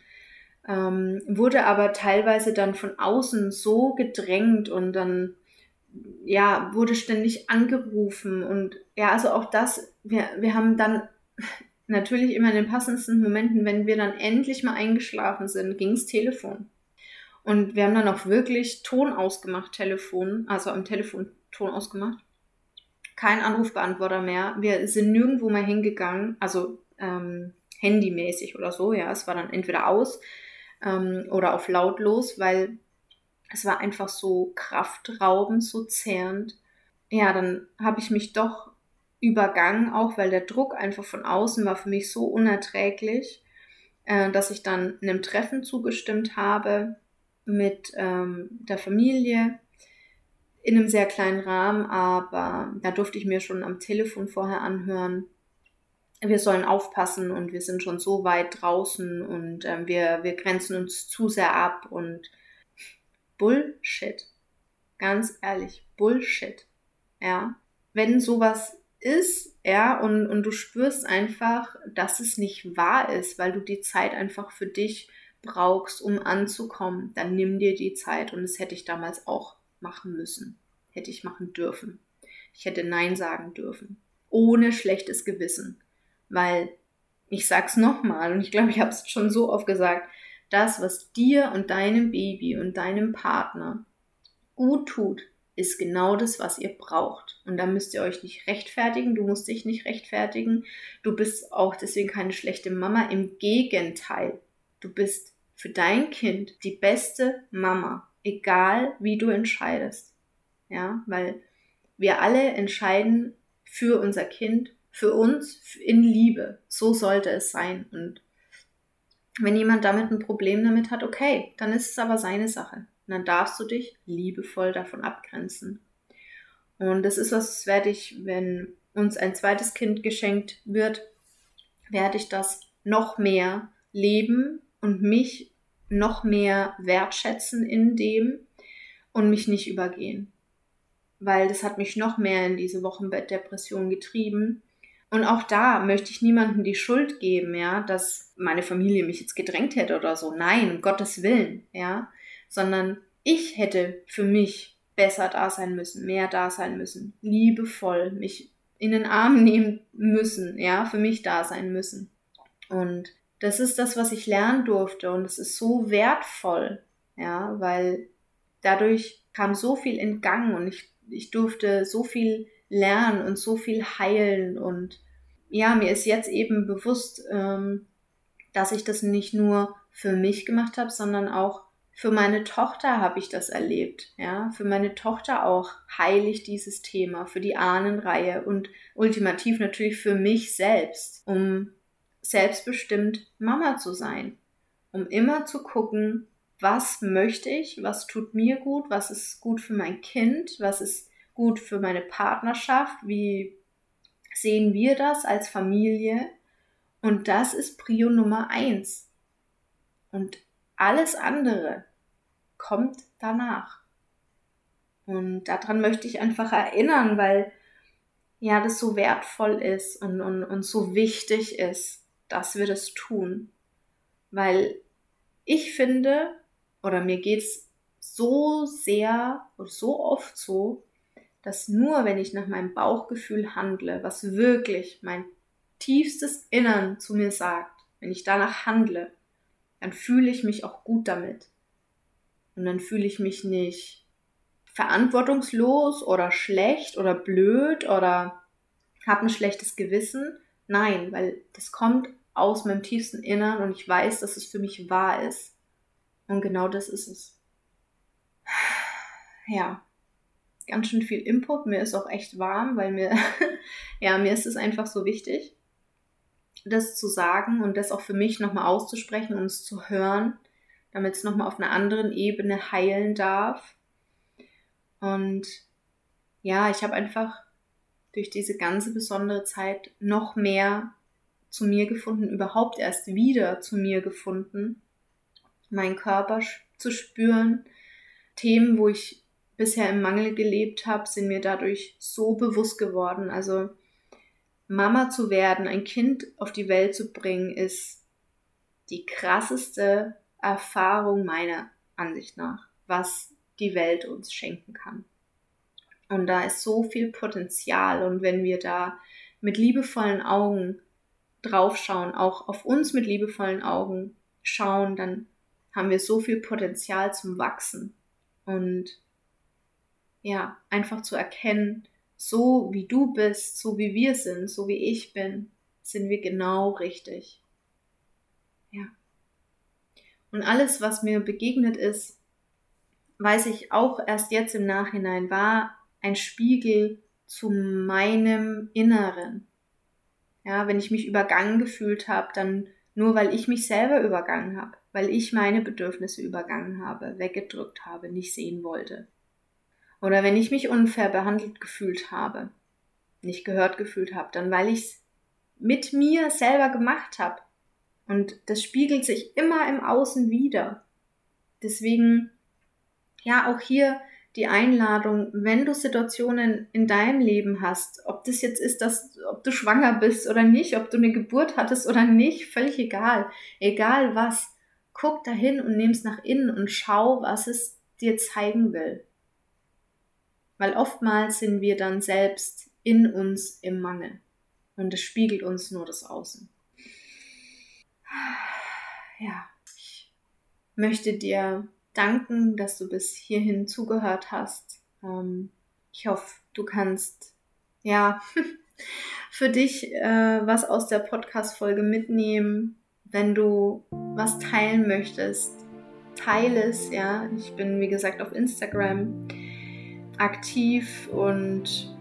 ähm, wurde aber teilweise dann von außen so gedrängt und dann ja wurde ständig angerufen und ja also auch das wir wir haben dann natürlich immer in den passendsten Momenten wenn wir dann endlich mal eingeschlafen sind ging's Telefon. Und wir haben dann auch wirklich Ton ausgemacht Telefon also am Telefon Ton ausgemacht. Kein Anrufbeantworter mehr. Wir sind nirgendwo mehr hingegangen also ähm, handymäßig oder so ja es war dann entweder aus ähm, oder auf lautlos, weil es war einfach so kraftraubend, so zehrend. Ja, dann habe ich mich doch übergangen, auch weil der Druck einfach von außen war für mich so unerträglich, äh, dass ich dann einem Treffen zugestimmt habe mit ähm, der Familie in einem sehr kleinen Rahmen, aber da durfte ich mir schon am Telefon vorher anhören, wir sollen aufpassen und wir sind schon so weit draußen und äh, wir, wir grenzen uns zu sehr ab und Bullshit. Ganz ehrlich, Bullshit. Ja. Wenn sowas ist, ja, und, und du spürst einfach, dass es nicht wahr ist, weil du die Zeit einfach für dich brauchst, um anzukommen, dann nimm dir die Zeit und das hätte ich damals auch machen müssen. Hätte ich machen dürfen. Ich hätte Nein sagen dürfen. Ohne schlechtes Gewissen. Weil, ich sag's nochmal, und ich glaube, ich habe es schon so oft gesagt, das, was dir und deinem Baby und deinem Partner gut tut, ist genau das, was ihr braucht. Und da müsst ihr euch nicht rechtfertigen, du musst dich nicht rechtfertigen. Du bist auch deswegen keine schlechte Mama. Im Gegenteil, du bist für dein Kind die beste Mama, egal wie du entscheidest. Ja, weil wir alle entscheiden für unser Kind für uns in Liebe. So sollte es sein. Und wenn jemand damit ein Problem damit hat, okay, dann ist es aber seine Sache. Und dann darfst du dich liebevoll davon abgrenzen. Und das ist was, das werde ich, wenn uns ein zweites Kind geschenkt wird, werde ich das noch mehr leben und mich noch mehr wertschätzen in dem und mich nicht übergehen. Weil das hat mich noch mehr in diese Wochenbettdepression getrieben, und auch da möchte ich niemandem die Schuld geben, ja, dass meine Familie mich jetzt gedrängt hätte oder so. Nein, um Gottes Willen, ja. Sondern ich hätte für mich besser da sein müssen, mehr da sein müssen, liebevoll mich in den Arm nehmen müssen, ja, für mich da sein müssen. Und das ist das, was ich lernen durfte und es ist so wertvoll, ja, weil dadurch kam so viel in Gang und ich, ich durfte so viel lernen und so viel heilen und ja, mir ist jetzt eben bewusst, ähm, dass ich das nicht nur für mich gemacht habe, sondern auch für meine Tochter habe ich das erlebt. Ja, für meine Tochter auch heile ich dieses Thema, für die Ahnenreihe und ultimativ natürlich für mich selbst, um selbstbestimmt Mama zu sein, um immer zu gucken, was möchte ich, was tut mir gut, was ist gut für mein Kind, was ist gut für meine Partnerschaft, wie sehen wir das als Familie und das ist Prio Nummer eins. Und alles andere kommt danach. Und daran möchte ich einfach erinnern, weil ja das so wertvoll ist und, und, und so wichtig ist, dass wir das tun. Weil ich finde, oder mir geht's so sehr und so oft so, dass nur wenn ich nach meinem Bauchgefühl handle, was wirklich mein tiefstes Innern zu mir sagt, wenn ich danach handle, dann fühle ich mich auch gut damit. Und dann fühle ich mich nicht verantwortungslos oder schlecht oder blöd oder habe ein schlechtes Gewissen. Nein, weil das kommt aus meinem tiefsten Innern und ich weiß, dass es für mich wahr ist. Und genau das ist es. Ja, ganz schön viel Input. Mir ist auch echt warm, weil mir, ja, mir ist es einfach so wichtig, das zu sagen und das auch für mich nochmal auszusprechen und es zu hören, damit es nochmal auf einer anderen Ebene heilen darf. Und ja, ich habe einfach durch diese ganze besondere Zeit noch mehr zu mir gefunden, überhaupt erst wieder zu mir gefunden, meinen Körper zu spüren. Themen, wo ich bisher im Mangel gelebt habe, sind mir dadurch so bewusst geworden. Also Mama zu werden, ein Kind auf die Welt zu bringen, ist die krasseste Erfahrung meiner Ansicht nach, was die Welt uns schenken kann. Und da ist so viel Potenzial. Und wenn wir da mit liebevollen Augen draufschauen, auch auf uns mit liebevollen Augen schauen, dann haben wir so viel Potenzial zum Wachsen. Und ja, einfach zu erkennen, so wie du bist, so wie wir sind, so wie ich bin, sind wir genau richtig. Ja. Und alles, was mir begegnet ist, weiß ich auch erst jetzt im Nachhinein, war ein Spiegel zu meinem Inneren. Ja, wenn ich mich übergangen gefühlt habe, dann nur weil ich mich selber übergangen habe, weil ich meine Bedürfnisse übergangen habe, weggedrückt habe, nicht sehen wollte. Oder wenn ich mich unfair behandelt gefühlt habe, nicht gehört gefühlt habe, dann weil ich es mit mir selber gemacht habe. Und das spiegelt sich immer im Außen wieder. Deswegen, ja, auch hier die Einladung, wenn du Situationen in deinem Leben hast, ob das jetzt ist, dass, ob du schwanger bist oder nicht, ob du eine Geburt hattest oder nicht, völlig egal. Egal was, guck dahin und nimm's nach innen und schau, was es dir zeigen will. Weil oftmals sind wir dann selbst in uns im Mangel. Und es spiegelt uns nur das Außen. Ja, ich möchte dir danken, dass du bis hierhin zugehört hast. Ähm, ich hoffe, du kannst ja für dich äh, was aus der Podcast-Folge mitnehmen. Wenn du was teilen möchtest, teile es, ja. Ich bin, wie gesagt, auf Instagram aktiv und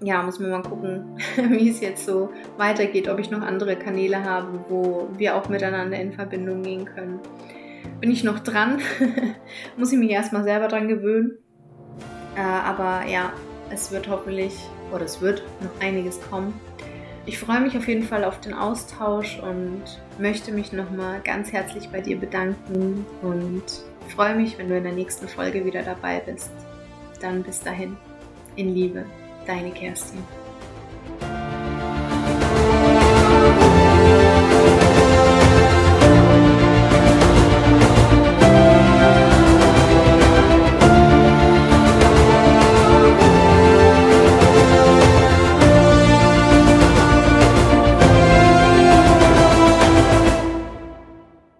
ja, muss man mal gucken, wie es jetzt so weitergeht, ob ich noch andere Kanäle habe, wo wir auch miteinander in Verbindung gehen können bin ich noch dran. Muss ich mich erstmal selber dran gewöhnen. Äh, aber ja, es wird hoffentlich, oder es wird noch einiges kommen. Ich freue mich auf jeden Fall auf den Austausch und möchte mich nochmal ganz herzlich bei dir bedanken und freue mich, wenn du in der nächsten Folge wieder dabei bist. Dann bis dahin. In Liebe, deine Kerstin.